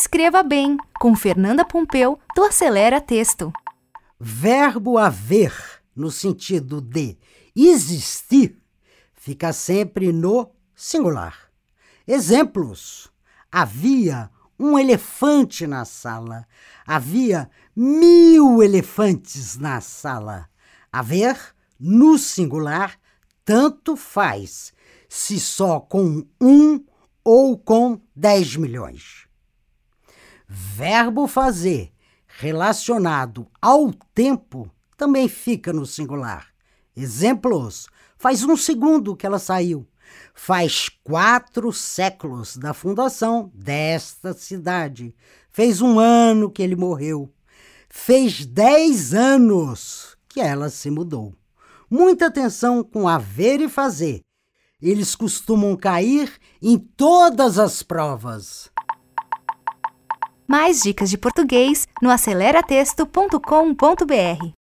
Escreva Bem, com Fernanda Pompeu, do Acelera Texto. Verbo haver, no sentido de existir, fica sempre no singular. Exemplos: havia um elefante na sala, havia mil elefantes na sala. Haver, no singular, tanto faz, se só com um ou com dez milhões. Verbo fazer relacionado ao tempo também fica no singular. Exemplos: faz um segundo que ela saiu. Faz quatro séculos da fundação desta cidade. Fez um ano que ele morreu. Fez dez anos que ela se mudou. Muita atenção com haver e fazer. Eles costumam cair em todas as provas. Mais dicas de português no aceleratexto.com.br.